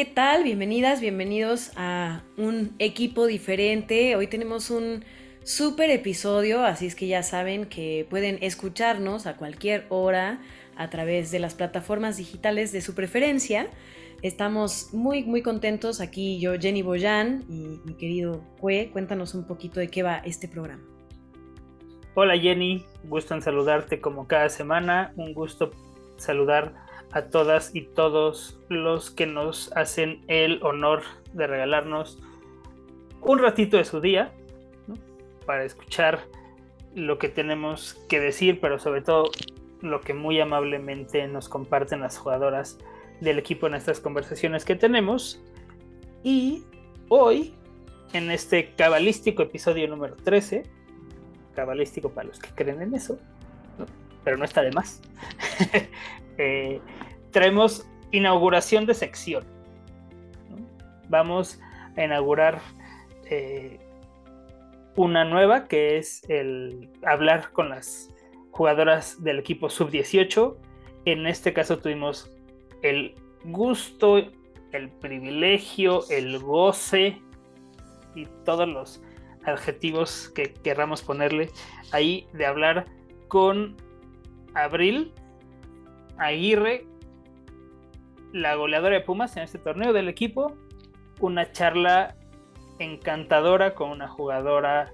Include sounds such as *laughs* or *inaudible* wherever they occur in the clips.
¿Qué tal? Bienvenidas, bienvenidos a un equipo diferente. Hoy tenemos un súper episodio, así es que ya saben que pueden escucharnos a cualquier hora a través de las plataformas digitales de su preferencia. Estamos muy, muy contentos aquí yo, Jenny Boyan y mi querido Cue. Cuéntanos un poquito de qué va este programa. Hola Jenny, gusto en saludarte como cada semana. Un gusto saludar a todas y todos los que nos hacen el honor de regalarnos un ratito de su día para escuchar lo que tenemos que decir, pero sobre todo lo que muy amablemente nos comparten las jugadoras del equipo en estas conversaciones que tenemos. Y hoy, en este cabalístico episodio número 13, cabalístico para los que creen en eso, pero no está de más. *laughs* Eh, traemos inauguración de sección. Vamos a inaugurar eh, una nueva que es el hablar con las jugadoras del equipo sub-18. En este caso tuvimos el gusto, el privilegio, el goce y todos los adjetivos que querramos ponerle ahí de hablar con Abril Aguirre, la goleadora de Pumas en este torneo del equipo. Una charla encantadora con una jugadora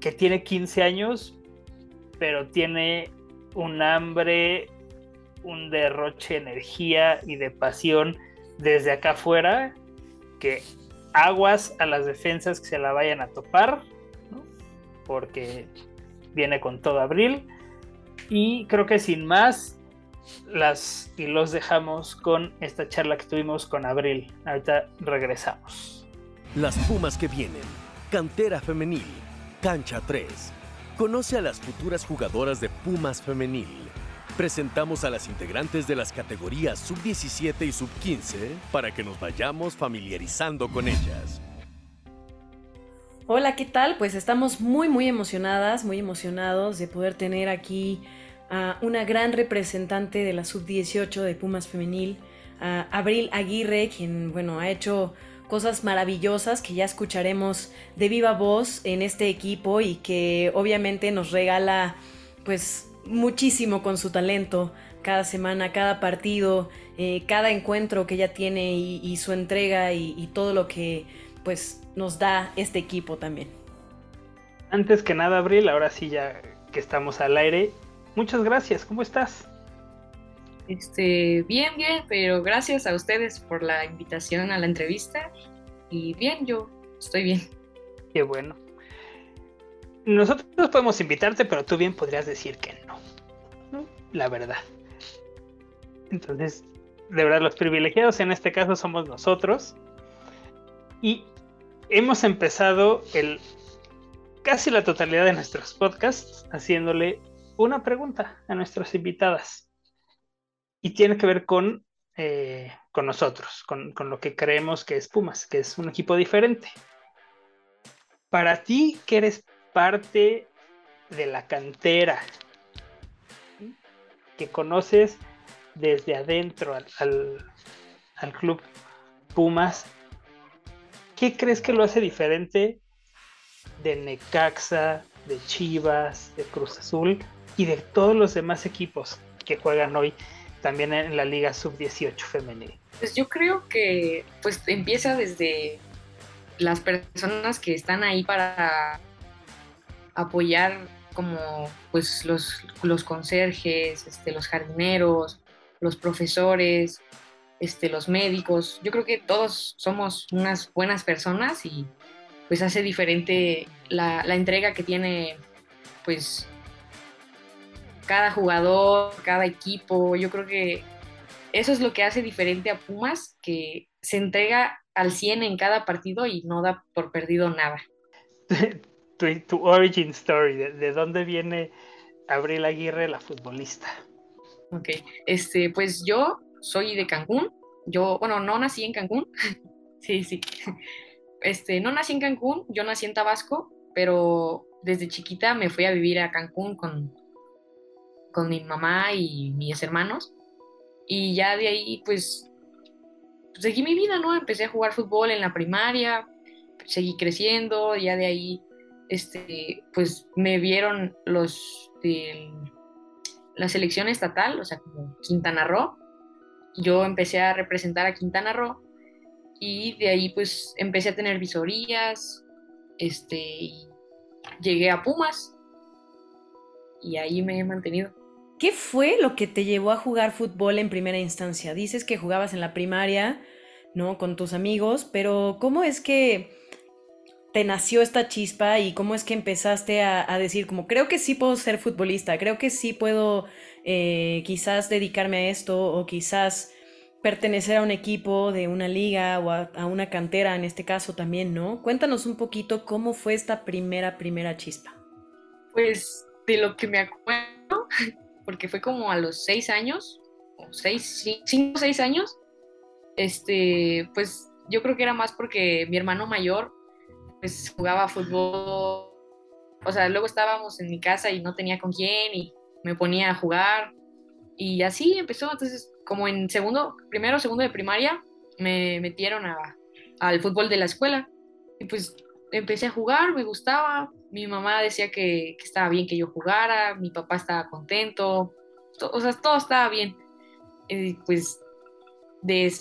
que tiene 15 años, pero tiene un hambre, un derroche de energía y de pasión desde acá afuera, que aguas a las defensas que se la vayan a topar, porque viene con todo abril. Y creo que sin más, las y los dejamos con esta charla que tuvimos con Abril. Ahorita regresamos. Las Pumas que vienen. Cantera femenil. Cancha 3. Conoce a las futuras jugadoras de Pumas femenil. Presentamos a las integrantes de las categorías sub-17 y sub-15 para que nos vayamos familiarizando con ellas. Hola, ¿qué tal? Pues estamos muy, muy emocionadas, muy emocionados de poder tener aquí a una gran representante de la sub-18 de Pumas Femenil, Abril Aguirre, quien, bueno, ha hecho cosas maravillosas que ya escucharemos de viva voz en este equipo y que obviamente nos regala, pues, muchísimo con su talento cada semana, cada partido, eh, cada encuentro que ella tiene y, su entrega y, y todo lo que, pues, nos da este equipo también. Antes que nada, Abril, ahora sí ya que estamos al aire, muchas gracias, ¿cómo estás? Este, bien, bien, pero gracias a ustedes por la invitación a la entrevista y bien, yo estoy bien. Qué bueno. Nosotros podemos invitarte, pero tú bien podrías decir que no. La verdad. Entonces, de verdad, los privilegiados en este caso somos nosotros. Y hemos empezado el casi la totalidad de nuestros podcasts haciéndole una pregunta a nuestras invitadas. Y tiene que ver con, eh, con nosotros, con, lo que creemos que es Pumas, que es un equipo diferente. Para ti, que eres parte de la cantera, que conoces desde adentro al, al club Pumas, ¿qué crees que lo hace diferente de Necaxa, de Chivas, de Cruz Azul y de todos los demás equipos que juegan hoy también en la Liga Sub-18 femenil? Pues yo creo que pues empieza desde las personas que están ahí para apoyar como pues los, los conserjes, este, los jardineros, los profesores, este, los médicos. Yo creo que todos somos unas buenas personas y pues hace diferente la, la entrega que tiene pues cada jugador, cada equipo. Yo creo que eso es lo que hace diferente a Pumas, que se entrega al 100 en cada partido y no da por perdido nada. *laughs* tu, origin story, de, dónde viene Abril Aguirre, la futbolista? Ok, este, pues yo soy de Cancún. Yo, bueno, no nací en Cancún. *laughs* sí, sí. Este, no nací en Cancún, yo nací en Tabasco, pero desde chiquita me fui a vivir a Cancún con, con mi mamá y mis hermanos. Y ya de ahí, pues, seguí mi vida, ¿no? Empecé a jugar fútbol en la primaria, seguí creciendo, ya de ahí, este, pues, me vieron los de la selección estatal, o sea, como Quintana Roo. Yo empecé a representar a Quintana Roo y de ahí, pues, empecé a tener visorías, este, llegué a Pumas y ahí me he mantenido. ¿Qué fue lo que te llevó a jugar fútbol en primera instancia? Dices que jugabas en la primaria, ¿no? Con tus amigos, pero ¿cómo es que te nació esta chispa y cómo es que empezaste a, decir como creo que sí puedo ser futbolista, creo que sí puedo eh, quizás dedicarme a esto o quizás pertenecer a un equipo de una liga o a, a, una cantera en este caso también, ¿no? Cuéntanos un poquito cómo fue esta primera, primera chispa. Pues de lo que me acuerdo, *laughs* porque fue como a los seis años, o seis, cinco o seis años, este, pues yo creo que era más porque mi hermano mayor pues jugaba fútbol, o sea, luego estábamos en mi casa y no tenía con quién y me ponía a jugar y así empezó, entonces como en segundo, primero, segundo de primaria, me metieron a, al fútbol de la escuela y pues empecé a jugar, me gustaba, mi mamá decía que, estaba bien que yo jugara, mi papá estaba contento, o sea, todo estaba bien. Y pues de,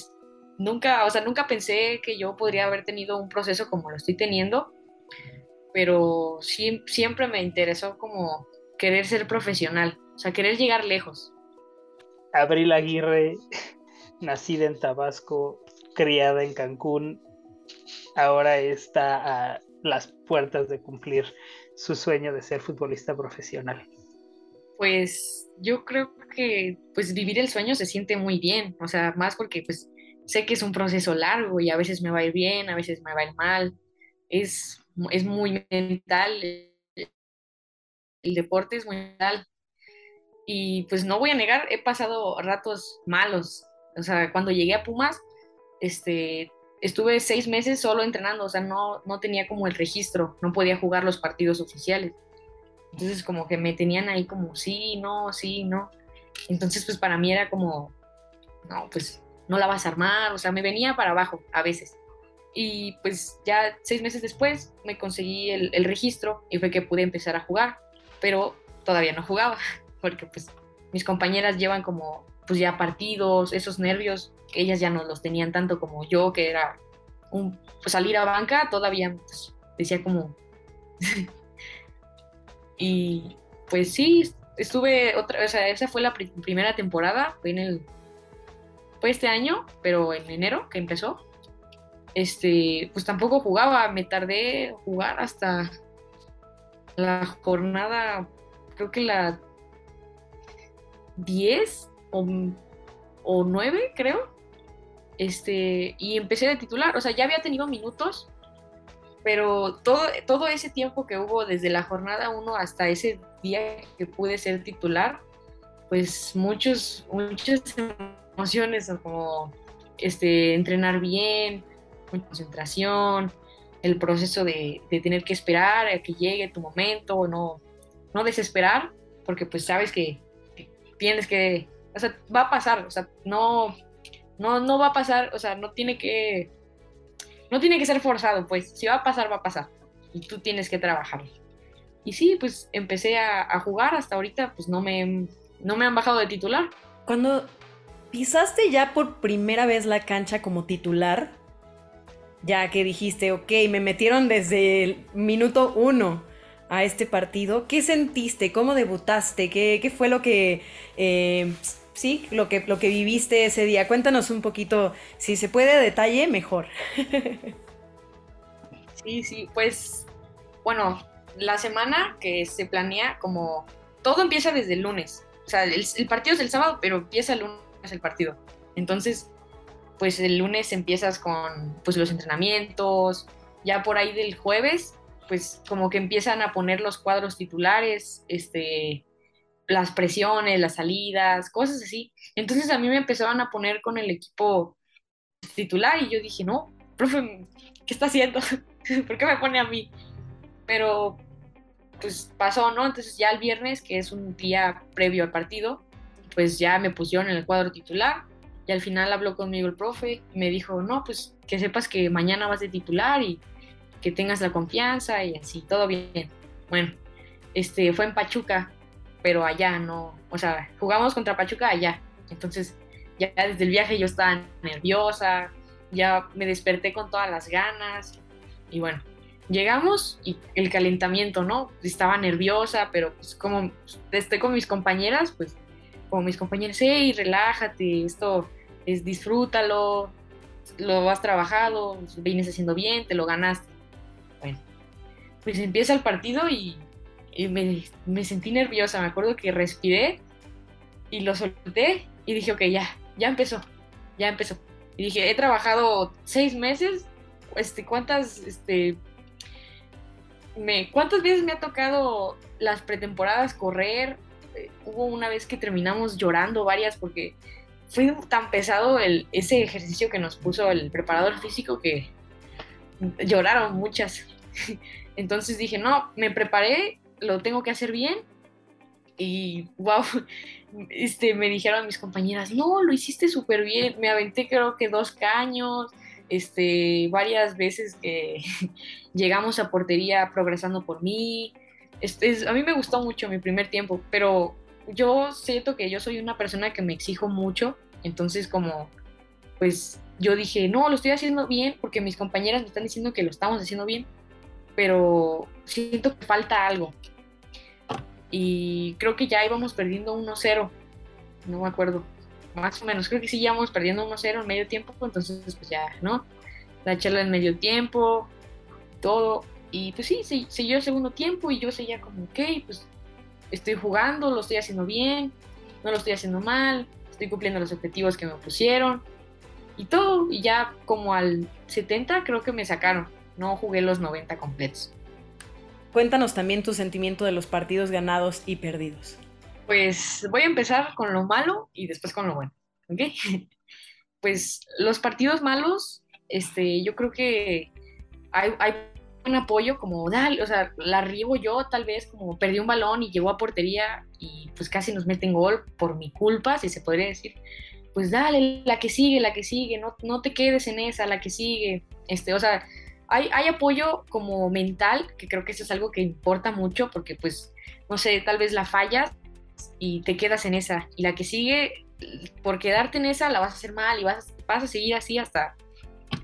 nunca, o sea, nunca pensé que yo podría haber tenido un proceso como lo estoy teniendo, pero sí, siempre me interesó como querer ser profesional, o sea, querer llegar lejos. Abril Aguirre, *laughs* nacida en Tabasco, criada en Cancún, ahora está a las puertas de cumplir su sueño de ser futbolista profesional. Pues yo creo que pues vivir el sueño se siente muy bien, o sea, más porque pues sé que es un proceso largo y a veces me va a ir bien, a veces me va mal. Es, es muy mental. El deporte es muy mental. Y pues no voy a negar, he pasado ratos malos. O sea, cuando llegué a Pumas, este, estuve seis meses solo entrenando, o sea, no, no tenía como el registro, no podía jugar los partidos oficiales. Entonces como que me tenían ahí como sí, no, sí, no. Entonces pues para mí era como, no, pues no la vas a armar, o sea, me venía para abajo a veces. Y pues ya seis meses después me conseguí el, registro y fue que pude empezar a jugar, pero todavía no jugaba, *laughs* porque pues mis compañeras llevan como pues ya partidos, esos nervios, ellas ya no los tenían tanto como yo, que era un, pues salir a banca, todavía pues, decía como... *laughs* y pues sí, estuve otra, o sea, esa fue la primera temporada, fue en el fue este año, pero en enero que empezó, este, pues tampoco jugaba, me tardé jugar hasta la jornada, creo que la 10 o, o 9, creo. Este, y empecé de titular, o sea, ya había tenido minutos, pero todo, todo ese tiempo que hubo desde la jornada 1 hasta ese día que pude ser titular, pues muchos, muchos emociones, como este, entrenar bien, concentración, el proceso de, tener que esperar a que llegue tu momento, no, no desesperar, porque pues sabes que tienes que, o sea, va a pasar, o sea, no, no, no va a pasar, o sea, no tiene que, no tiene que ser forzado, pues, si va a pasar, va a pasar, y tú tienes que trabajar. Y sí, pues empecé a, jugar, hasta ahorita pues no me, no me han bajado de titular. Cuando pisaste ya por primera vez la cancha como titular, ya que dijiste, ok, me metieron desde el minuto uno a este partido, ¿qué sentiste? ¿Cómo debutaste? ¿Qué, fue lo que, eh, sí, lo que, lo que viviste ese día? Cuéntanos un poquito, si se puede a detalle, mejor. *laughs* sí, sí, pues, bueno, la semana que se planea como, todo empieza desde el lunes, o sea, el, el partido es el sábado, pero empieza el lunes el partido. Entonces, pues el lunes empiezas con pues los entrenamientos, ya por ahí del jueves, pues como que empiezan a poner los cuadros titulares, este, las presiones, las salidas, cosas así. Entonces a mí me empezaron a poner con el equipo titular y yo dije, no, profe, ¿qué está haciendo? *laughs* ¿Por qué me pone a mí? Pero pues pasó, ¿no? Entonces ya el viernes, que es un día previo al partido, pues ya me pusieron en el cuadro titular y al final habló conmigo el profe y me dijo, no, pues que sepas que mañana vas de titular y que tengas la confianza y así, todo bien. Bueno, este fue en Pachuca, pero allá no, o sea, jugamos contra Pachuca allá. Entonces, ya desde el viaje yo estaba nerviosa, ya me desperté con todas las ganas y bueno, llegamos y el calentamiento, ¿no? Estaba nerviosa, pero pues como estoy con mis compañeras, pues como mis compañeras, hey, relájate, esto es disfrútalo, lo has trabajado, vienes haciendo bien, te lo ganaste. Bueno, pues empieza el partido y, me, me, sentí nerviosa, me acuerdo que respiré y lo solté y dije, ok, ya, ya empezó, ya empezó. Y dije, he trabajado seis meses, este, ¿cuántas, este, me, cuántas veces me ha tocado las pretemporadas correr? Eh, hubo una vez que terminamos llorando varias porque fue tan pesado el, ese ejercicio que nos puso el preparador físico que lloraron muchas. *laughs* Entonces dije, no, me preparé, lo tengo que hacer bien. Y wow, *laughs* este, me dijeron mis compañeras, no, lo hiciste súper bien, me aventé creo que dos caños, este, varias veces que *laughs* llegamos a portería progresando por mí. Este, a mí me gustó mucho mi primer tiempo, pero yo siento que yo soy una persona que me exijo mucho, entonces como, pues yo dije, no, lo estoy haciendo bien porque mis compañeras me están diciendo que lo estamos haciendo bien, pero siento que falta algo. Y creo que ya íbamos perdiendo 1-0, no me acuerdo, más o menos, creo que sí íbamos perdiendo 1-0 en medio tiempo, entonces pues ya, ¿no? La charla en medio tiempo, todo, y pues sí, siguió el segundo tiempo y yo seguía como, ok, pues estoy jugando, lo estoy haciendo bien, no lo estoy haciendo mal, estoy cumpliendo los objetivos que me pusieron y todo. Y ya como al 70 creo que me sacaron, no jugué los 90 completos. Cuéntanos también tu sentimiento de los partidos ganados y perdidos. Pues voy a empezar con lo malo y después con lo bueno, ¿ok? *laughs* Pues los partidos malos, este, yo creo que hay, hay un apoyo como, dale, o sea, la arribo yo, tal vez como perdí un balón y llegó a portería y pues casi nos meten gol por mi culpa, si se podría decir. Pues dale, la que sigue, la que sigue, no, no te quedes en esa, la que sigue. Este, o sea, hay, hay apoyo como mental, que creo que eso es algo que importa mucho porque pues, no sé, tal vez la fallas y te quedas en esa. Y la que sigue, por quedarte en esa, la vas a hacer mal y vas, vas a seguir así hasta,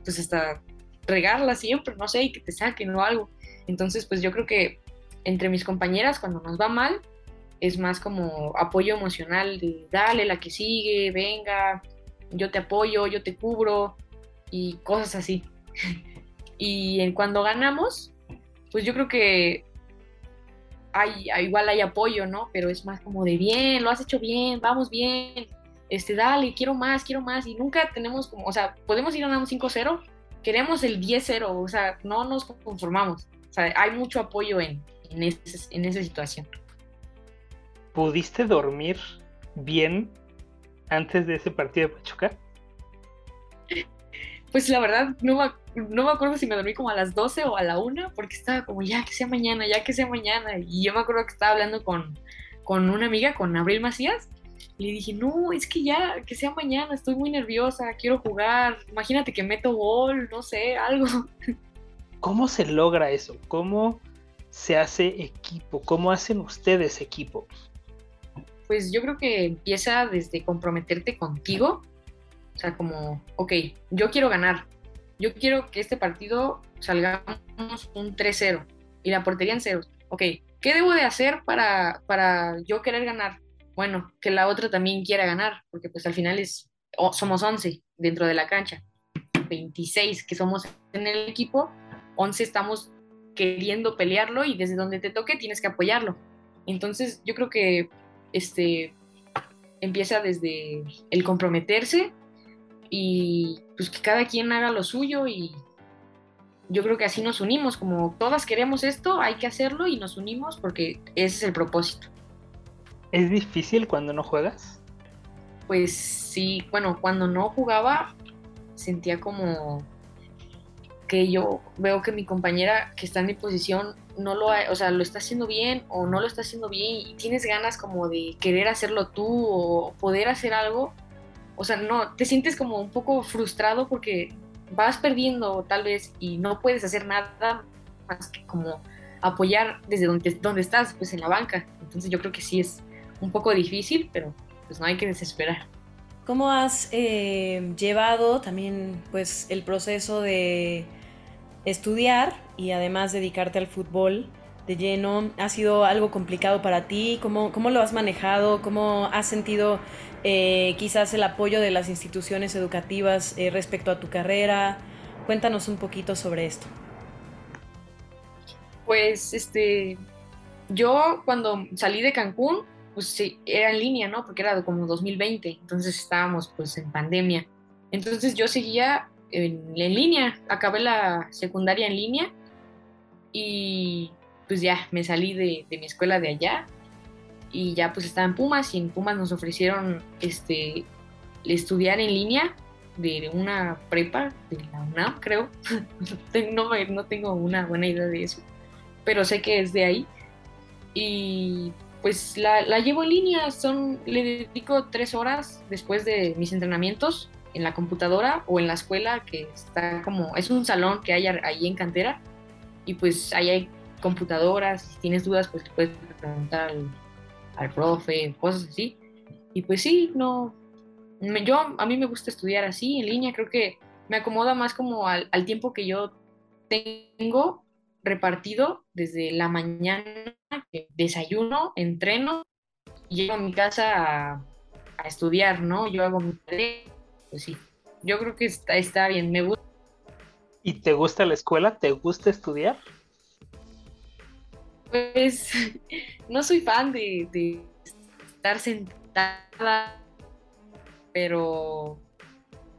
pues hasta regarla siempre, no sé, y que te saquen o algo. Entonces, pues yo creo que entre mis compañeras, cuando nos va mal, es más como apoyo emocional de dale la que sigue, venga, yo te apoyo, yo te cubro y cosas así. *laughs* y en cuando ganamos, pues yo creo que hay, igual hay apoyo, ¿no? Pero es más como de bien, lo has hecho bien, vamos bien, este, dale, quiero más, quiero más. Y nunca tenemos como, o sea, podemos ir ganando 5-0, queremos el 10-0, o sea, no nos conformamos. O sea, hay mucho apoyo en, en, en esa situación. ¿Pudiste dormir bien antes de ese partido de Pachuca? Pues la verdad, no me, no me acuerdo si me dormí como a las 12 o a la 1, porque estaba como, ya que sea mañana, ya que sea mañana. Y yo me acuerdo que estaba hablando con, con una amiga, con Abril Macías, le dije, no, es que ya, que sea mañana, estoy muy nerviosa, quiero jugar, imagínate que meto gol, no sé, algo. ¿Cómo se logra eso? ¿Cómo se hace equipo? ¿Cómo hacen ustedes equipo? Pues yo creo que empieza desde comprometerte contigo, o sea, como, ok, yo quiero ganar, yo quiero que este partido salgamos un 3-0 y la portería en cero. Ok, ¿qué debo de hacer para, para yo querer ganar? bueno, que la otra también quiera ganar, porque pues al final es, somos 11 dentro de la cancha, 26 que somos en el equipo, 11 estamos queriendo pelearlo y desde donde te toque tienes que apoyarlo. Entonces yo creo que este empieza desde el comprometerse y pues que cada quien haga lo suyo y yo creo que así nos unimos, como todas queremos esto, hay que hacerlo y nos unimos porque ese es el propósito. ¿Es difícil cuando no juegas? Pues sí, bueno, cuando no jugaba sentía como que yo veo que mi compañera que está en mi posición no lo, o sea, lo está haciendo bien o no lo está haciendo bien y tienes ganas como de querer hacerlo tú o poder hacer algo. O sea, no, te sientes como un poco frustrado porque vas perdiendo tal vez y no puedes hacer nada más que como apoyar desde donde, donde estás, pues en la banca. Entonces yo creo que sí es un poco difícil, pero pues no hay que desesperar. ¿Cómo has eh, llevado también pues el proceso de estudiar y además dedicarte al fútbol de lleno? ¿Ha sido algo complicado para ti? ¿Cómo, cómo lo has manejado? ¿Cómo has sentido eh, quizás el apoyo de las instituciones educativas eh, respecto a tu carrera? Cuéntanos un poquito sobre esto. Pues este, yo cuando salí de Cancún, pues sí, era en línea, ¿no? Porque era como 2020, entonces estábamos pues en pandemia. Entonces yo seguía en, línea, acabé la secundaria en línea y pues ya me salí de, de, mi escuela de allá y ya pues estaba en Pumas y en Pumas nos ofrecieron este estudiar en línea de una prepa de la UNAM, creo. *laughs* no, no tengo una buena idea de eso, pero sé que es de ahí. Y pues la, la, llevo en línea, son, le dedico tres horas después de mis entrenamientos en la computadora o en la escuela que está como, es un salón que hay ahí en cantera y pues ahí hay computadoras, si tienes dudas pues puedes preguntar al, al, profe, cosas así. Y pues sí, no, yo a mí me gusta estudiar así en línea, creo que me acomoda más como al, al tiempo que yo tengo repartido desde la mañana, desayuno, entreno, y llego a mi casa a, estudiar, ¿no? Yo hago mi tarea, pues sí, yo creo que está, está bien, me gusta. ¿Y te gusta la escuela? ¿Te gusta estudiar? Pues *laughs* no soy fan de, estar sentada, pero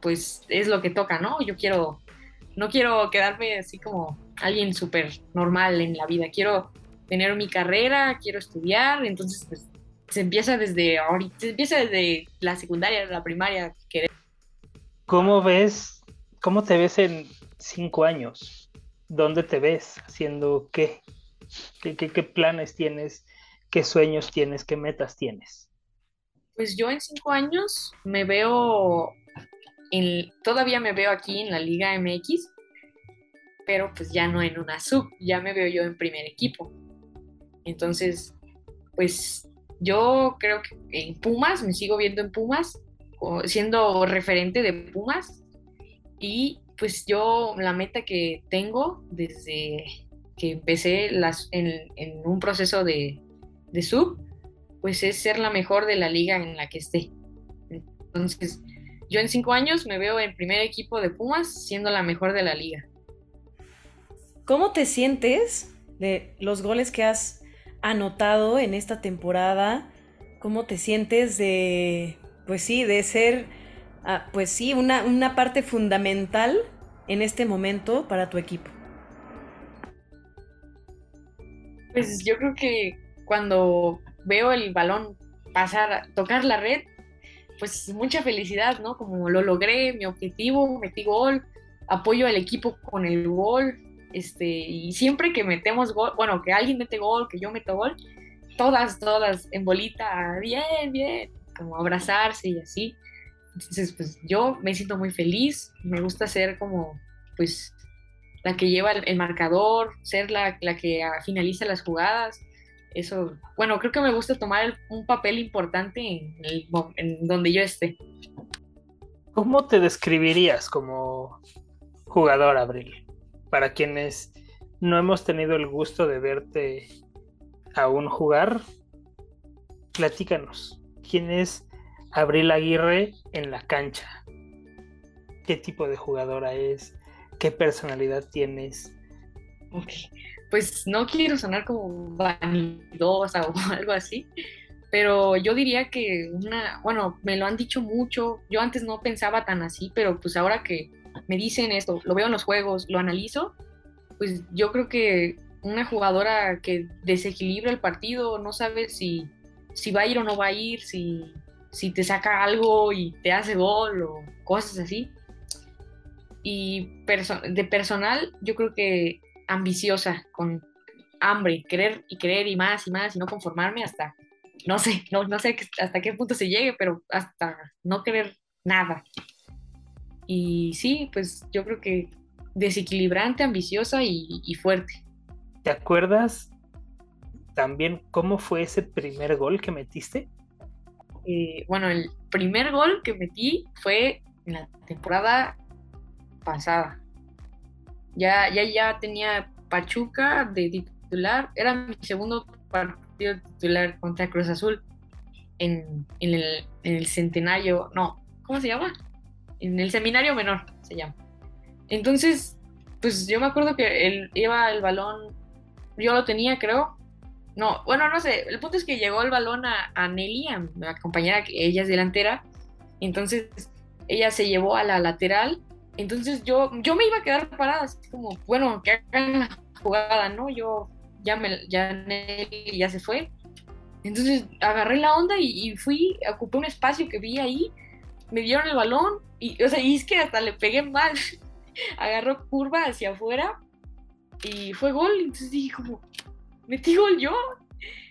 pues es lo que toca, ¿no? Yo quiero, no quiero quedarme así como alguien súper normal en la vida. Quiero tener mi carrera, quiero estudiar, entonces pues se empieza desde ahorita, se empieza desde la secundaria, la primaria. ¿Cómo ves, cómo te ves en cinco años? ¿Dónde te ves? ¿Haciendo qué? ¿Qué, qué, qué planes tienes? ¿Qué sueños tienes? ¿Qué metas tienes? Pues yo en cinco años me veo, en, todavía me veo aquí en la Liga MX, pero pues ya no en una sub, ya me veo yo en primer equipo. Entonces, pues yo creo que en Pumas, me sigo viendo en Pumas, siendo referente de Pumas. Y pues yo la meta que tengo desde que empecé en, un proceso de, de sub, pues es ser la mejor de la liga en la que esté. Entonces, yo en cinco años me veo en primer equipo de Pumas siendo la mejor de la liga. ¿Cómo te sientes de los goles que has anotado en esta temporada? ¿Cómo te sientes de, pues sí, de ser, ah, pues sí, una, una parte fundamental en este momento para tu equipo? Pues yo creo que cuando veo el balón pasar, tocar la red, pues mucha felicidad, ¿no? Como lo logré, mi objetivo, metí gol, apoyo al equipo con el gol, este, y siempre que metemos gol, bueno, que alguien mete gol, que yo meto gol, todas, todas en bolita, bien, bien, como abrazarse y así. Entonces, pues yo me siento muy feliz, me gusta ser como, pues, la que lleva el, marcador, ser la, la, que finaliza las jugadas. Eso, bueno, creo que me gusta tomar un papel importante en, en donde yo esté. ¿Cómo te describirías como jugador, Abril? para quienes no hemos tenido el gusto de verte aún jugar, platícanos. ¿Quién es Abril Aguirre en la cancha? ¿Qué tipo de jugadora es? ¿Qué personalidad tienes? Pues no quiero sonar como vanidosa o *laughs* algo así, pero yo diría que una, bueno, me lo han dicho mucho, yo antes no pensaba tan así, pero pues ahora que me dicen esto, lo veo en los juegos, lo analizo, pues yo creo que una jugadora que desequilibra el partido, no sabe si, si va a ir o no va a ir, si, si te saca algo y te hace gol o cosas así. Y de personal, yo creo que ambiciosa, con hambre, querer y querer y más y más y no conformarme hasta, no sé, no, no sé hasta qué punto se llegue, pero hasta no querer nada. Y sí, pues yo creo que desequilibrante, ambiciosa y, fuerte. ¿Te acuerdas también cómo fue ese primer gol que metiste? Eh, bueno, el primer gol que metí fue en la temporada pasada. Ya, ya, ya tenía Pachuca de titular. Era mi segundo partido titular contra Cruz Azul en, el, en el centenario. No, ¿cómo se llama? En el seminario menor se llama. Entonces, pues yo me acuerdo que él iba el balón, yo lo tenía, creo. No, bueno, no sé. El punto es que llegó el balón a, a Nelly, a la compañera que ella es delantera. Entonces, ella se llevó a la lateral. Entonces, yo, yo me iba a quedar parada, así como, bueno, que hagan la jugada, ¿no? Yo ya me, ya ya se fue. Entonces agarré la onda y, y, fui, ocupé un espacio que vi ahí, me dieron el balón y, o sea, y es que hasta le pegué mal. *laughs* agarró curva hacia afuera y fue gol. Entonces dije como, metí gol yo.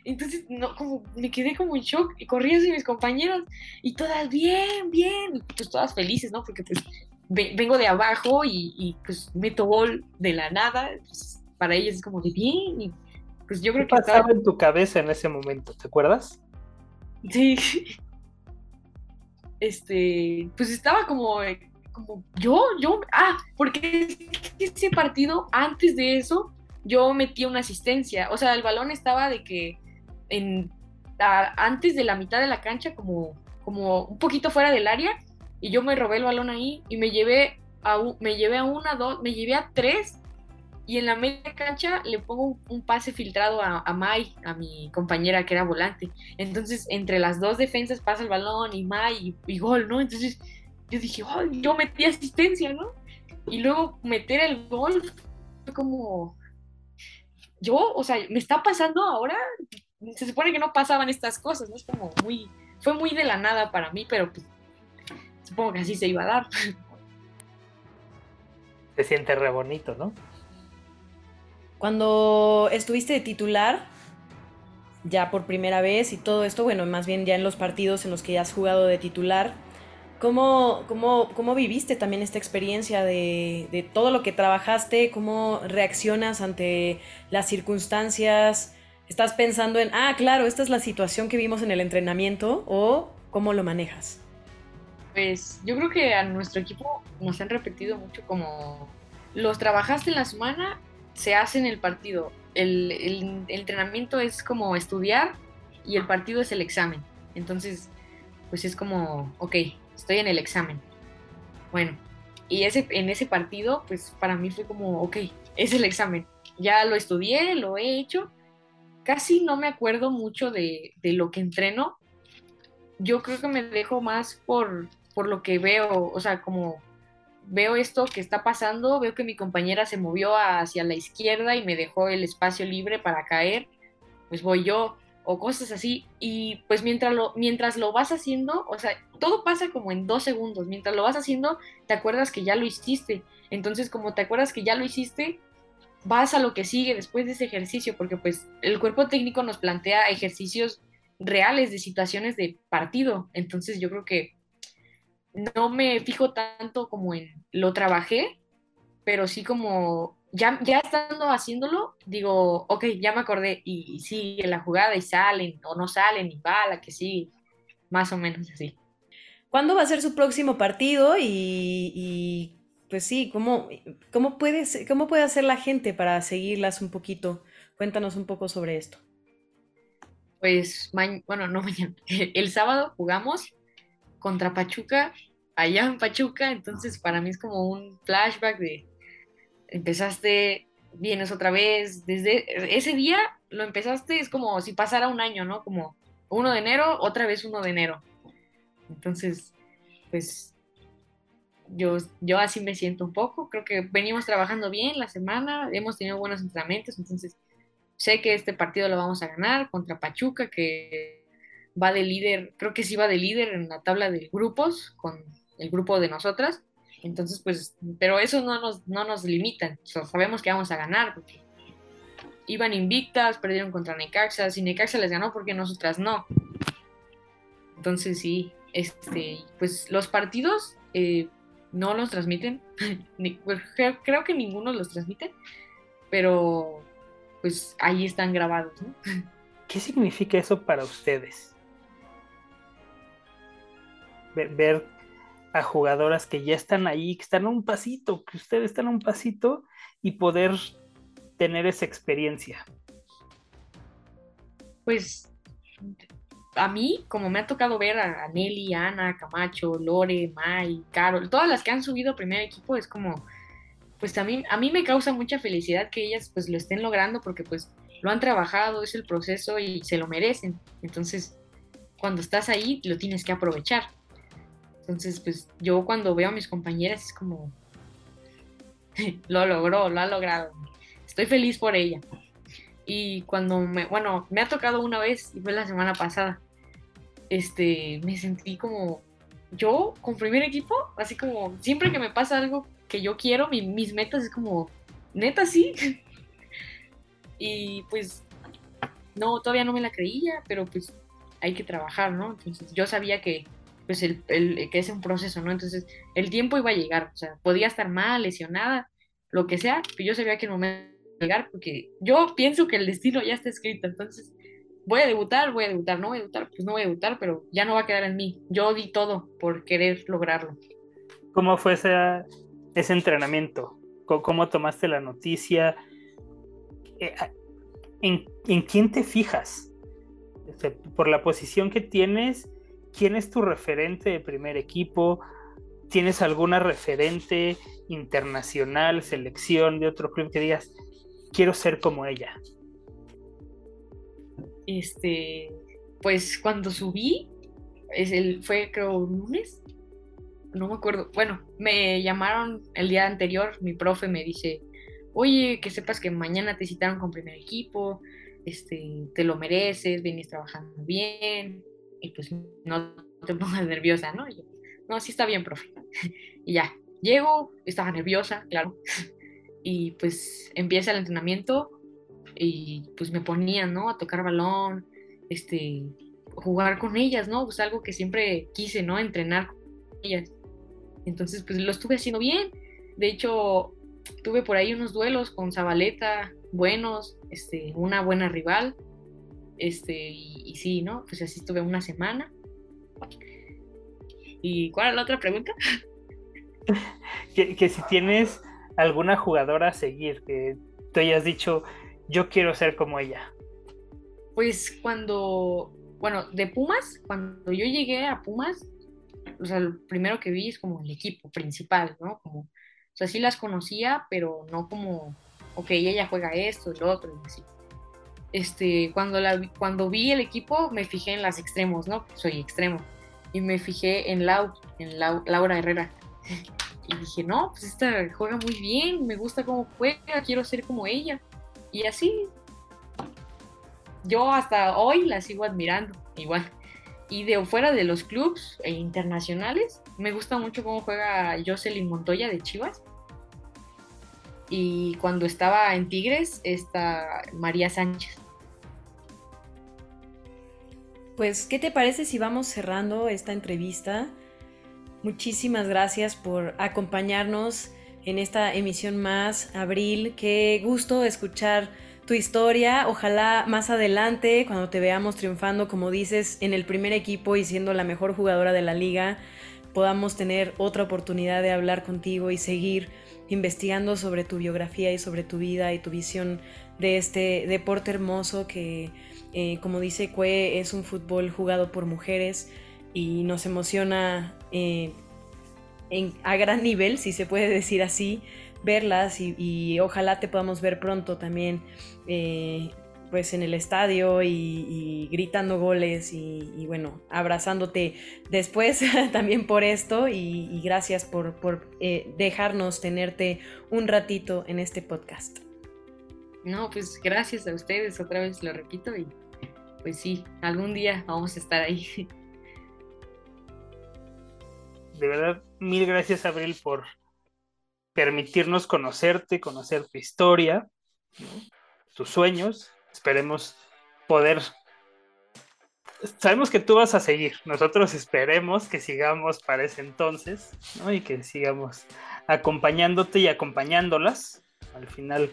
Entonces, no, como me quedé como en shock y corrí hacia mis compañeros y todas bien, bien, pues todas felices, ¿no? Porque pues vengo de abajo y, pues meto gol de la nada, pues para ellas es como de bien y pues yo creo ¿Qué que pasaba en tu cabeza en ese momento? ¿Te acuerdas? Sí. *laughs* Este, pues estaba como como yo, yo, ah, porque ese partido, antes de eso, yo metí una asistencia, o sea, el balón estaba de que en, antes de la mitad de la cancha, como, como un poquito fuera del área, y yo me robé el balón ahí y me llevé a, me llevé a una, dos, me llevé a tres, y en la media cancha le pongo un, pase filtrado a, a, Mai, a mi compañera que era volante. Entonces, entre las dos defensas pasa el balón y Mai y gol, ¿no? Entonces, yo dije, yo metí asistencia, ¿no? Y luego meter el gol fue como, yo, o sea, me está pasando ahora, se supone que no pasaban estas cosas, ¿no? Es como muy, fue muy de la nada para mí, pero pues, supongo que así se iba a dar. Se siente re bonito, ¿no? Cuando estuviste de titular, ya por primera vez y todo esto, bueno, más bien ya en los partidos en los que ya has jugado de titular, ¿Cómo, cómo, cómo viviste también esta experiencia de, de, todo lo que trabajaste? ¿Cómo reaccionas ante las circunstancias? ¿Estás pensando en, ah, claro, esta es la situación que vimos en el entrenamiento? ¿O cómo lo manejas? Pues yo creo que a nuestro equipo nos han repetido mucho como los trabajaste en la semana, se hace en el partido. El, el, entrenamiento es como estudiar y el partido es el examen. Entonces, pues es como, ok, estoy en el examen. Bueno, y ese, en ese partido, pues para mí fue como, ok, es el examen. Ya lo estudié, lo he hecho. Casi no me acuerdo mucho de, lo que entreno. Yo creo que me dejo más por, por lo que veo, o sea, como veo esto que está pasando, veo que mi compañera se movió hacia la izquierda y me dejó el espacio libre para caer, pues voy yo o cosas así. Y pues mientras lo, mientras lo vas haciendo, o sea, todo pasa como en dos segundos. Mientras lo vas haciendo, te acuerdas que ya lo hiciste. Entonces, como te acuerdas que ya lo hiciste, vas a lo que sigue después de ese ejercicio, porque pues el cuerpo técnico nos plantea ejercicios reales de situaciones de partido. Entonces, yo creo que no me fijo tanto como en lo trabajé, pero sí como ya, ya estando haciéndolo, digo, ok, ya me acordé y, sigue la jugada y salen o no salen y va la que sigue, más o menos así. ¿Cuándo va a ser su próximo partido? Y, pues sí, ¿cómo, cómo, puede, ¿cómo puede hacer la gente para seguirlas un poquito? Cuéntanos un poco sobre esto. Pues, bueno, no mañana, *laughs* el sábado jugamos contra Pachuca, allá en Pachuca, entonces para mí es como un flashback de empezaste, vienes otra vez, desde ese día lo empezaste, es como si pasara un año, ¿no? Como, 1 de enero, otra vez 1 de enero. Entonces, pues yo, yo así me siento un poco. Creo que venimos trabajando bien la semana, hemos tenido buenos entrenamientos, entonces sé que este partido lo vamos a ganar contra Pachuca, que va de líder, creo que sí va de líder en la tabla de grupos con el grupo de nosotras. Entonces, pues, pero eso no nos, no nos limita. sabemos que vamos a ganar porque iban invictas, perdieron contra Necaxa. Si Necaxa les ganó, porque nosotras no? Entonces, sí, este, pues los partidos eh, no los transmiten. *laughs* Pues, creo, que ninguno los transmite, pero pues ahí están grabados, ¿no? *laughs* ¿Qué significa eso para ustedes? Ver, a jugadoras que ya están ahí, que están a un pasito, que ustedes están a un pasito y poder tener esa experiencia. Pues a mí, como me ha tocado ver a, Nelly, Ana, Camacho, Lore, Mai, Carol, todas las que han subido a primer equipo, es como, pues a mí, a mí me causa mucha felicidad que ellas pues lo estén logrando porque pues lo han trabajado, es el proceso y se lo merecen. Entonces, cuando estás ahí, lo tienes que aprovechar. Entonces, pues yo cuando veo a mis compañeras es como, *laughs* lo logró, lo ha logrado. Estoy feliz por ella. Y cuando me, bueno, me ha tocado una vez, y fue la semana pasada, este, me sentí como, yo con primer equipo, así como, siempre que me pasa algo que yo quiero, mis metas es como, neta sí. *laughs* y pues, no, todavía no me la creía, pero pues hay que trabajar, ¿no? Entonces yo sabía que pues el, el, que es un proceso, ¿no? Entonces el tiempo iba a llegar, o sea, podía estar mal, lesionada, lo que sea, pero yo sabía que no me iba a llegar porque yo pienso que el destino ya está escrito, entonces voy a debutar, voy a debutar, no voy a debutar, pues no voy a debutar, pero ya no va a quedar en mí. Yo di todo por querer lograrlo. ¿Cómo fue ese, ese entrenamiento? ¿Cómo tomaste la noticia? Eh, ¿En, en quién te fijas? Por la posición que tienes, ¿quién es tu referente de primer equipo? ¿Tienes alguna referente internacional, selección de otro club que digas, quiero ser como ella? Este, pues cuando subí, es el, fue creo un lunes, no me acuerdo, bueno, me llamaron el día anterior, mi profe me dice, oye, que sepas que mañana te citaron con primer equipo, este, te lo mereces, vienes trabajando bien, y pues no te pongas nerviosa, ¿no? no, sí está bien, profe. y ya, llego, estaba nerviosa, claro, y pues empieza el entrenamiento y pues me ponían, ¿no? A tocar balón, este, jugar con ellas, ¿no? Pues algo que siempre quise, ¿no? Entrenar con ellas. Entonces, pues lo estuve haciendo bien. De hecho, tuve por ahí unos duelos con Zabaleta buenos, este, una buena rival. Este, y, sí, ¿no? Pues así estuve una semana. ¿Y cuál es la otra pregunta? que, que si tienes alguna jugadora a seguir, que tú hayas dicho, yo quiero ser como ella? Pues cuando, bueno, de Pumas, cuando yo llegué a Pumas, o sea, lo primero que vi es como el equipo principal, ¿no? Como, o sea, sí las conocía, pero no como, ok, ella juega esto, el otro, y así. Este, cuando, la, cuando vi el equipo, me fijé en las extremos, ¿no? Soy extremo. Y me fijé en Lau, en Laura Herrera. Y dije, no, pues esta juega muy bien, me gusta cómo juega, quiero ser como ella. Y así, yo hasta hoy la sigo admirando, igual. Y de fuera de los clubs e internacionales, me gusta mucho cómo juega Jocelyn Montoya de Chivas. Y cuando estaba en Tigres, está María Sánchez. Pues, ¿qué te parece si vamos cerrando esta entrevista? Muchísimas gracias por acompañarnos en esta emisión más, Abril. Qué gusto escuchar tu historia. Ojalá más adelante, cuando te veamos triunfando, como dices, en el primer equipo y siendo la mejor jugadora de la liga, podamos tener otra oportunidad de hablar contigo y seguir investigando sobre tu biografía y sobre tu vida y tu visión de este deporte hermoso que, eh, como dice Cue, es un fútbol jugado por mujeres y nos emociona eh, a gran nivel, si se puede decir así, verlas y, ojalá te podamos ver pronto también, eh, pues en el estadio y, gritando goles y, bueno, abrazándote después *laughs* también por esto y, gracias por, eh, dejarnos tenerte un ratito en este podcast. No, pues gracias a ustedes, otra vez lo repito y pues sí, algún día vamos a estar ahí. *laughs* De verdad, mil gracias Abril por permitirnos conocerte, conocer tu historia, tus sueños. Esperemos poder... Sabemos que tú vas a seguir, nosotros esperemos que sigamos para ese entonces, ¿no? Y que sigamos acompañándote y acompañándolas. Al final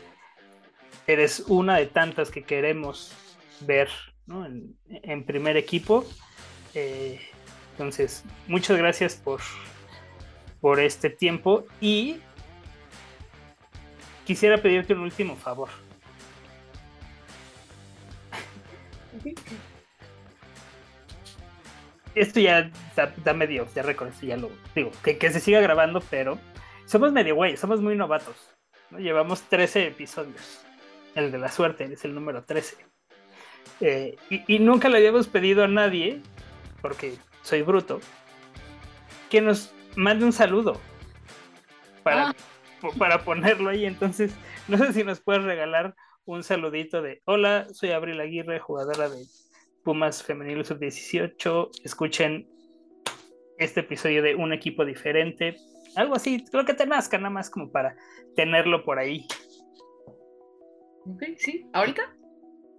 eres una de tantas que queremos ver en, primer equipo. Eh, entonces, muchas gracias por, por este tiempo y quisiera pedirte un último favor. Esto ya da, medio de récord, ya lo digo, que, se siga grabando, pero somos medio güey, somos muy novatos. Llevamos 13 episodios. El de la suerte es el número 13. Eh, y, nunca le habíamos pedido a nadie, porque soy bruto, que nos mande un saludo para, ah. para ponerlo ahí. Entonces, no sé si nos puedes regalar un saludito de hola, soy Abril Aguirre, jugadora de Pumas Femenil Sub-18. Escuchen este episodio de un equipo diferente. Algo así, creo que te nazca nada más como para tenerlo por ahí. Ok, sí, ¿ahorita?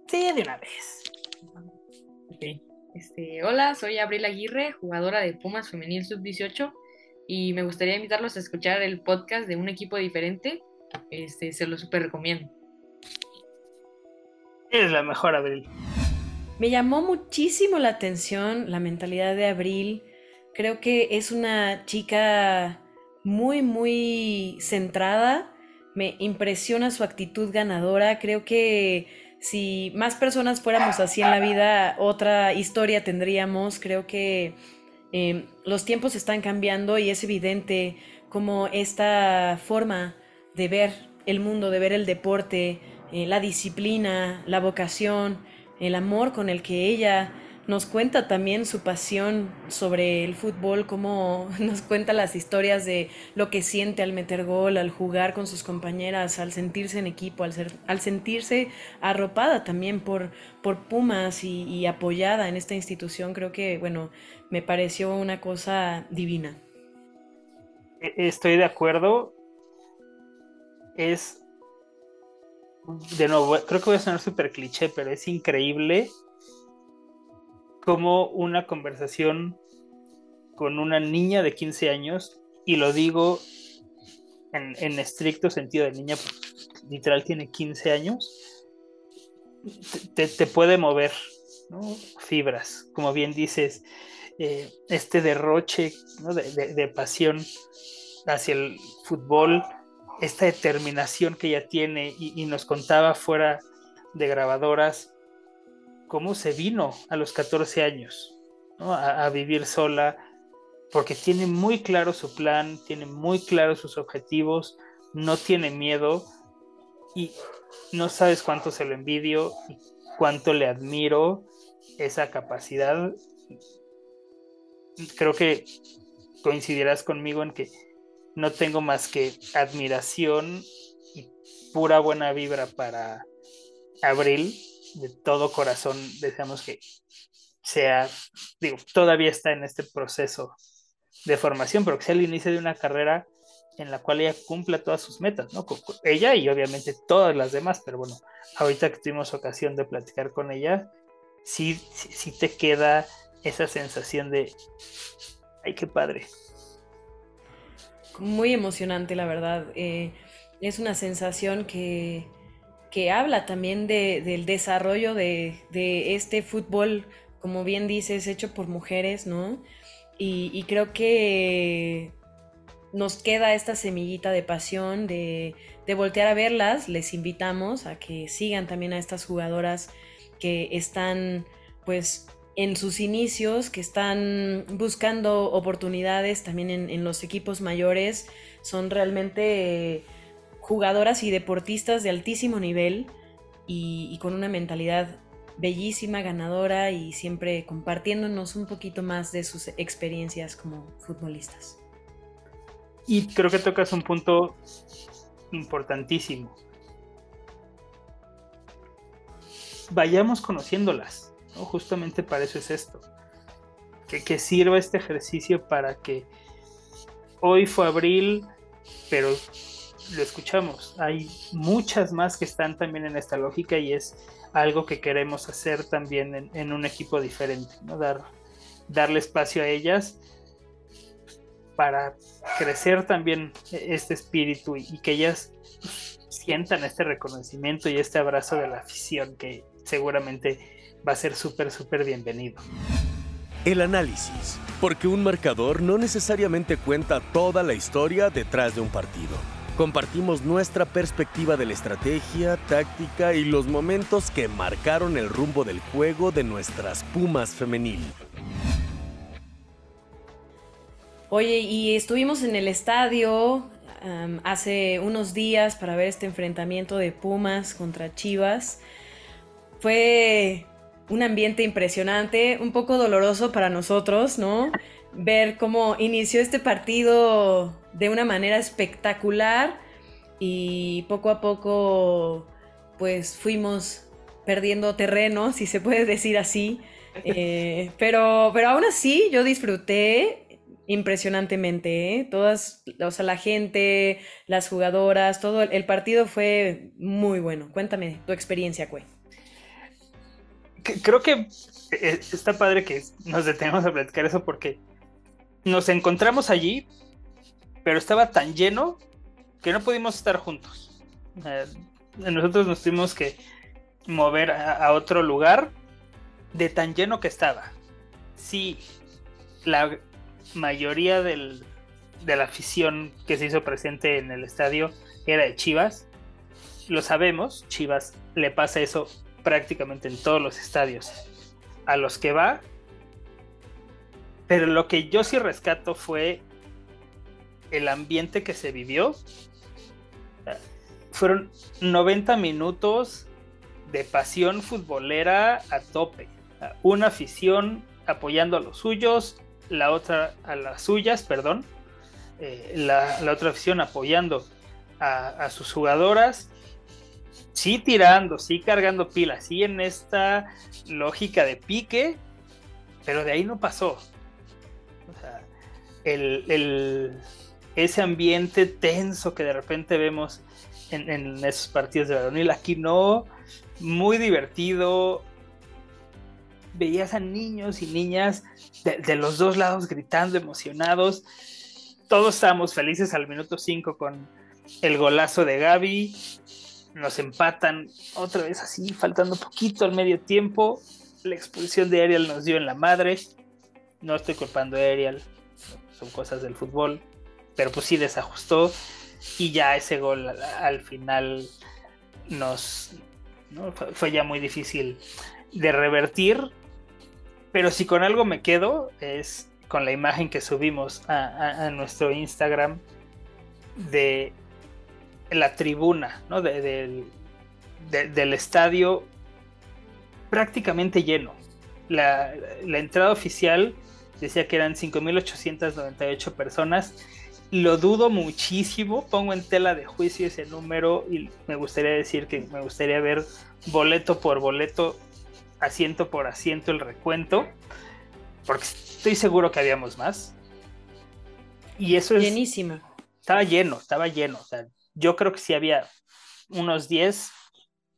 Sí, de una vez. Ok. Este, hola, soy Abril Aguirre, jugadora de Pumas Femenil Sub-18 y me gustaría invitarlos a escuchar el podcast de un equipo diferente. Este, se lo súper recomiendo. Es la mejor, Abril. Me llamó muchísimo la atención la mentalidad de Abril. Creo que es una chica muy, muy centrada. Me impresiona su actitud ganadora. Creo que si más personas fuéramos así en la vida, otra historia tendríamos. Creo que em, los tiempos están cambiando y es evidente como esta forma de ver el mundo, de ver el deporte, eh, la disciplina, la vocación, el amor con el que ella nos cuenta también su pasión sobre el fútbol, cómo *laughs* nos cuenta las historias de lo que siente al meter gol, al jugar con sus compañeras, al sentirse en equipo, al, ser, al sentirse arropada también por, por Pumas y, apoyada en esta institución. Creo que, bueno, me pareció una cosa divina. E, estoy de acuerdo. Es, de nuevo, creo que voy a sonar súper cliché, pero es increíble como una conversación con una niña de 15 años, y lo digo en, estricto sentido de niña, literal tiene 15 años, te, puede mover fibras, como bien dices, eh, este derroche de, pasión hacia el fútbol, esta determinación que ella tiene y nos contaba fuera de grabadoras cómo se vino a los 14 años a, vivir sola, porque tiene muy claro su plan, tiene muy claro sus objetivos, no tiene miedo y no sabes cuánto se lo envidio y cuánto le admiro esa capacidad. Creo que coincidirás conmigo en que no tengo más que admiración y pura buena vibra para Abril de todo corazón deseamos que sea, digo, todavía está en este proceso de formación, pero que sea el inicio de una carrera en la cual ella cumpla todas sus metas, ¿no? Ella y obviamente todas las demás, pero bueno, ahorita que tuvimos ocasión de platicar con ella, sí, sí, te queda esa sensación de, ay, qué padre. Muy emocionante, la verdad. Eh, es una sensación que, que habla también del desarrollo de, este fútbol, como bien dices, hecho por mujeres, ¿no? Y, creo que nos queda esta semillita de pasión, de, de, voltear a verlas. Les invitamos a que sigan también a estas jugadoras que están, pues, en sus inicios, que están buscando oportunidades también en, en los equipos mayores. Son realmente jugadoras y deportistas de altísimo nivel y, con una mentalidad bellísima, ganadora y siempre compartiéndonos un poquito más de sus experiencias como futbolistas. Y creo que tocas un punto importantísimo. Vayamos conociéndolas, Justamente para eso es esto. Que, que sirva este ejercicio para que hoy fue abril, pero lo escuchamos. Hay muchas más que están también en esta lógica y es algo que queremos hacer también en, un equipo diferente, ¿no? Dar, darle espacio a ellas para crecer también este espíritu y, que ellas sientan este reconocimiento y este abrazo de la afición que seguramente va a ser súper, súper bienvenido. El análisis, porque un marcador no necesariamente cuenta toda la historia detrás de un partido. Compartimos nuestra perspectiva de la estrategia, táctica y los momentos que marcaron el rumbo del juego de nuestras Pumas femenil. Oye, y estuvimos en el estadio hace unos días para ver este enfrentamiento de Pumas contra Chivas. Fue un ambiente impresionante, un poco doloroso para nosotros, ¿no? Ver cómo inició este partido de una manera espectacular y poco a poco pues fuimos perdiendo terreno, *laughs* si se puede decir así. *laughs* Eh, pero, pero aún así yo disfruté impresionantemente, ¿eh? Todas, o sea, la gente, las jugadoras, todo el partido fue muy bueno. Cuéntame tu experiencia, Cue. Creo que eh, está padre que nos detenemos a platicar eso porque nos encontramos allí, pero estaba tan lleno que no pudimos estar juntos. nosotros nos tuvimos que mover a, otro lugar de tan lleno que estaba. Sí, la mayoría de la afición que se hizo presente en el estadio era de Chivas. Lo sabemos, Chivas le pasa eso prácticamente en todos los estadios a los que va. Pero lo que yo sí rescato fue el ambiente que se vivió. Fueron 90 minutos de pasión futbolera a tope. Una afición apoyando a los suyos, la otra a las suyas, perdón. Eh, la, otra afición apoyando a, sus jugadoras. Sí tirando, sí cargando pilas, sí en esta lógica de pique, pero de ahí no pasó. El ese ambiente tenso que de repente vemos en, esos partidos de varonil. Aquí no, muy divertido. Veías a niños y niñas de, los dos lados gritando, emocionados. Todos estábamos felices al minuto 5 con el golazo de Gaby. Nos empatan otra vez así, faltando poquito al medio tiempo. La expulsión de Ariel nos dio en la madre. No estoy culpando a Ariel, son cosas del fútbol pero pues sí desajustó y ya ese gol al final nos fue ya muy difícil de revertir. Pero si con algo me quedo es con la imagen que subimos a, nuestro Instagram de la tribuna, ¿no? del, estadio prácticamente lleno. La entrada oficial decía que eran 5.898 personas lo dudo muchísimo, pongo en tela de juicio ese número y me gustaría decir que me gustaría ver boleto por boleto, asiento por asiento el recuento, porque estoy seguro que habíamos más. Y eso es... Llenísima. Estaba lleno, estaba lleno. yo creo que sí había unos 10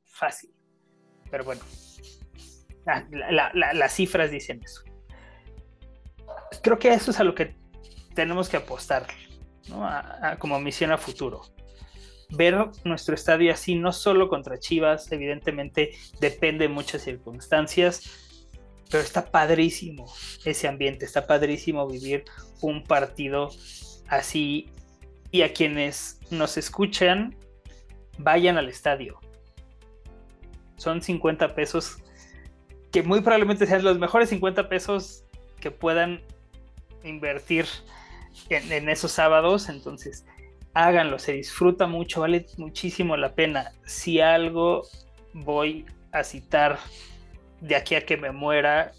fácil. Pero bueno, las cifras dicen eso. Creo que eso es a lo que tenemos que apostar como misión a futuro. Ver nuestro estadio así, no solo contra Chivas, evidentemente depende de muchas circunstancias, pero está padrísimo ese ambiente, está padrísimo vivir un partido así y a quienes nos escuchan, vayan al estadio. Son 50 pesos que muy probablemente sean los mejores 50 pesos que puedan invertir en, esos sábados, entonces háganlo, se disfruta mucho, vale muchísimo la pena. Si algo voy a citar de aquí a que me muera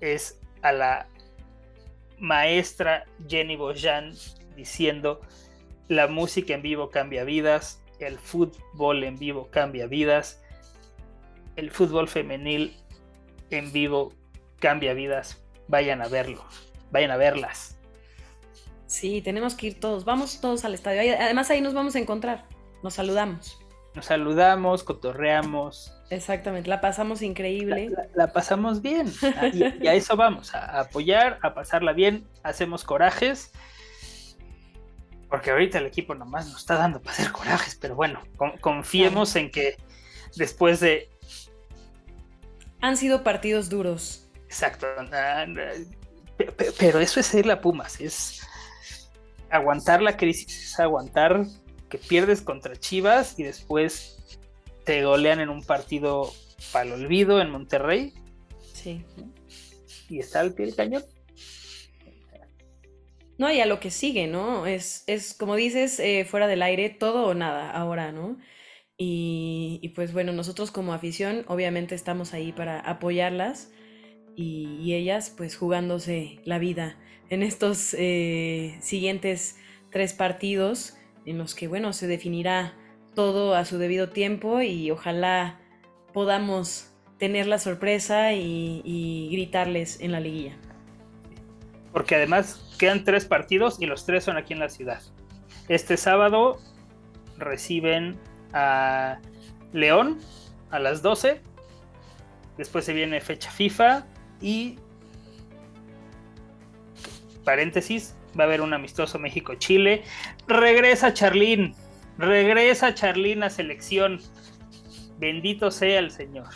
es a la maestra Jenny Bojan diciendo la música en vivo cambia vidas, el fútbol en vivo cambia vidas, el fútbol femenil en vivo cambia vidas, vayan a verlo, vayan a verlas. Sí, tenemos que ir todos, vamos todos al estadio, además ahí nos vamos a encontrar, nos saludamos. Nos saludamos, cotorreamos. Exactamente, la pasamos increíble. La, pasamos bien. y, a eso vamos, a apoyar, a pasarla bien, hacemos corajes. Porque ahorita el equipo nomás nos está dando para hacer corajes, pero bueno, confiemos en que después de... Han sido partidos duros. Exacto. Pero eso es ir a Pumas, es aguantar la crisis, es aguantar que pierdes contra Chivas y después te golean en un partido para el olvido en Monterrey. Sí. Y está al pie del cañón. No, y a lo que sigue, ¿no? Es, es como dices, eh, fuera del aire, todo o nada ahora, ¿no? Y, pues bueno, nosotros como afición obviamente estamos ahí para apoyarlas y, ellas pues jugándose la vida en estos eh, siguientes tres partidos en los que, bueno, se definirá todo a su debido tiempo y ojalá podamos tener la sorpresa y, gritarles en la liguilla. Porque además quedan tres partidos y los tres son aquí en la ciudad. Este sábado reciben a León a las 12. Después se viene fecha FIFA y paréntesis, va a haber un amistoso México-Chile. Regresa Charlín, regresa Charlín a selección. Bendito sea el Señor,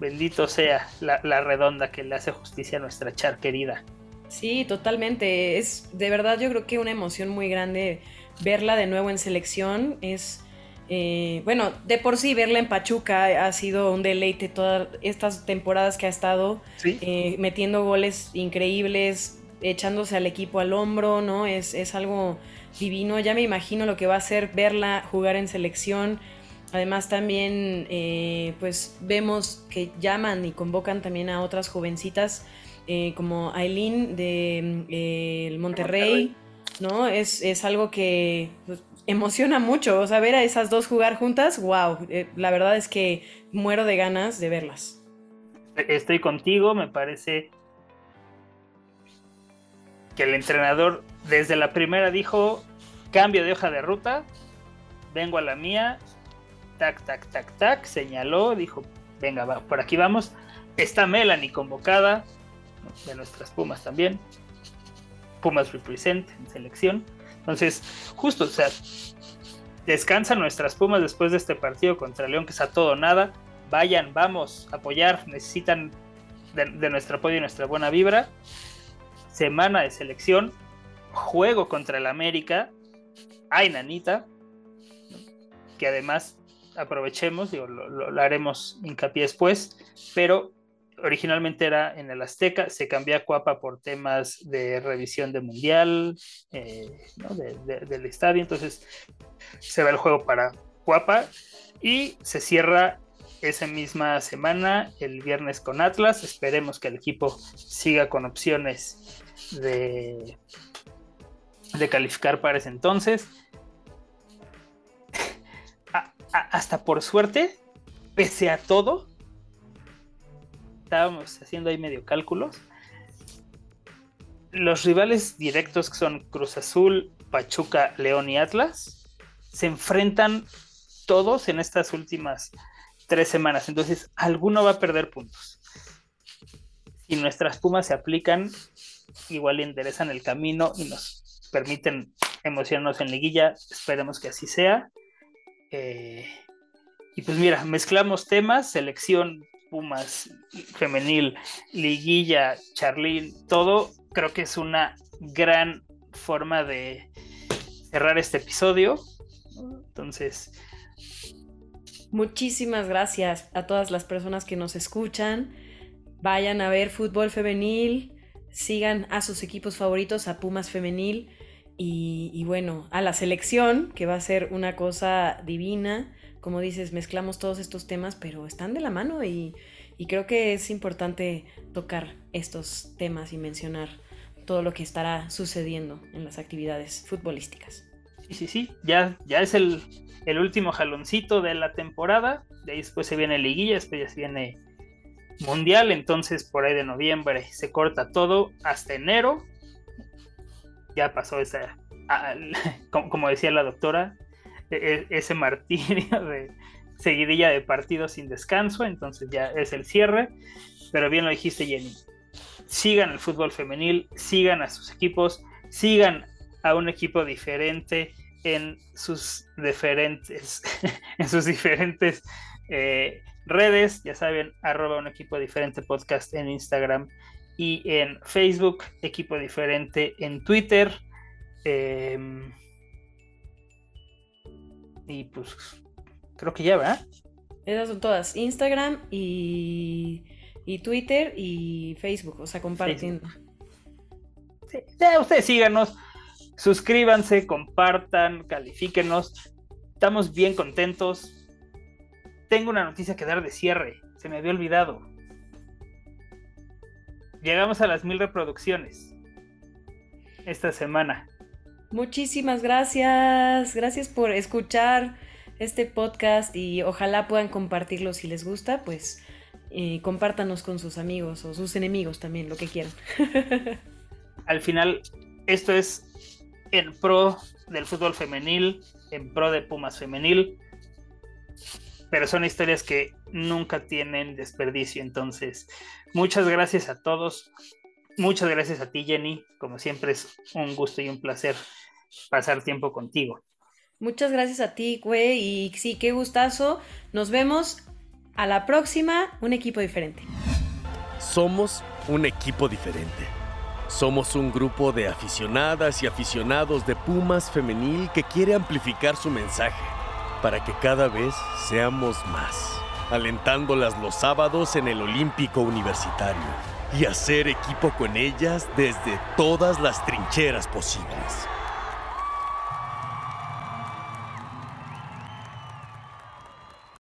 bendito sea la, redonda que le hace justicia a nuestra Char querida. Sí, totalmente. Es de verdad yo creo que una emoción muy grande verla de nuevo en selección. Es, eh, bueno, de por sí verla en Pachuca ha sido un deleite todas estas temporadas que ha estado eh, metiendo goles increíbles, echándose al equipo al hombro, ¿no? Es, es algo divino. Ya me imagino lo que va a ser verla jugar en selección. Además también eh, pues vemos que llaman y convocan también a otras jovencitas como Aileen de eh, Monterrey, ¿no? Es, es algo que pues, emociona mucho, o sea, ver a esas dos jugar juntas, wow, la verdad es que muero de ganas de verlas. Estoy contigo, me parece que el entrenador desde la primera dijo, cambio de hoja de ruta, vengo a la mía, tac, tac, tac, tac, señaló, dijo, venga, por aquí vamos. Está Melanie convocada, de nuestras Pumas también. Pumas represent en selección. Entonces, justo, o sea, descansan nuestras Pumas después de este partido contra León, que es a todo nada. Vayan, vamos, apoyar, necesitan de, nuestro apoyo y nuestra buena vibra. Semana de selección, juego contra el América, hay Nanita, que además aprovechemos, digo, lo, haremos hincapié después, pero originalmente era en el Azteca, se cambió a Cuapa por temas de revisión de Mundial, eh, del estadio, entonces se va el juego para Cuapa y se cierra esa misma semana, el viernes con Atlas, esperemos que el equipo siga con opciones de, de calificar para ese entonces. *laughs* hasta por suerte, pese a todo, estábamos haciendo ahí medio cálculos. Los rivales directos que son Cruz Azul, Pachuca, León y Atlas se enfrentan todos en estas últimas tres semanas. Entonces, alguno va a perder puntos. Si nuestras pumas se aplican, igual enderezan el camino y nos permiten emocionarnos en liguilla. Esperemos que así sea. Eh, y pues mira, mezclamos temas, selección, Pumas, femenil, liguilla, Charlín, todo. Creo que es una gran forma de cerrar este episodio. Entonces... Muchísimas gracias a todas las personas que nos escuchan. Vayan a ver fútbol femenil, sigan a sus equipos favoritos, a Pumas Femenil y, bueno, a la selección, que va a ser una cosa divina, como dices, mezclamos todos estos temas, pero están de la mano y, creo que es importante tocar estos temas y mencionar todo lo que estará sucediendo en las actividades futbolísticas. Sí, sí, sí, ya, ya es el, el último jaloncito de la temporada, de ahí después se viene liguilla, después ya se viene mundial, entonces por ahí de noviembre se corta todo hasta enero, ya pasó esa, *laughs* como decía la doctora, e, e, ese martirio *laughs* de seguidilla de partidos sin descanso, entonces ya es el cierre, pero bien lo dijiste Jenny, sigan el fútbol femenil, sigan a sus equipos, sigan a un equipo diferente en sus diferentes, *laughs* en sus diferentes eh, redes, ya saben, arroba un equipo diferente podcast en Instagram y en Facebook, equipo diferente en Twitter. Em, y pues creo que ya, ¿verdad? Esas son todas, Instagram y, y Twitter y Facebook, o sea, compartiendo. Sí, ya ustedes síganos, suscríbanse, compartan, califíquenos. Estamos bien contentos. Tengo una noticia que dar de cierre, se me había olvidado. Llegamos a las mil reproducciones esta semana. Muchísimas gracias. Gracias por escuchar este podcast y ojalá puedan compartirlo si les gusta, pues compártanos con sus amigos o sus enemigos también, lo que quieran. *laughs* Al final, esto es en pro del fútbol femenil, en pro de Pumas femenil, pero son historias que nunca tienen desperdicio. Entonces, muchas gracias a todos. Muchas gracias a ti, Jenny. Como siempre es un gusto y un placer pasar tiempo contigo. Muchas gracias a ti, güey. Y sí, qué gustazo. Nos vemos a la próxima, un equipo diferente. Somos un equipo diferente. Somos un grupo de aficionadas y aficionados de Pumas femenil que quiere amplificar su mensaje para que cada vez seamos más, alentándolas los sábados en el Olímpico Universitario y hacer equipo con ellas desde todas las trincheras posibles.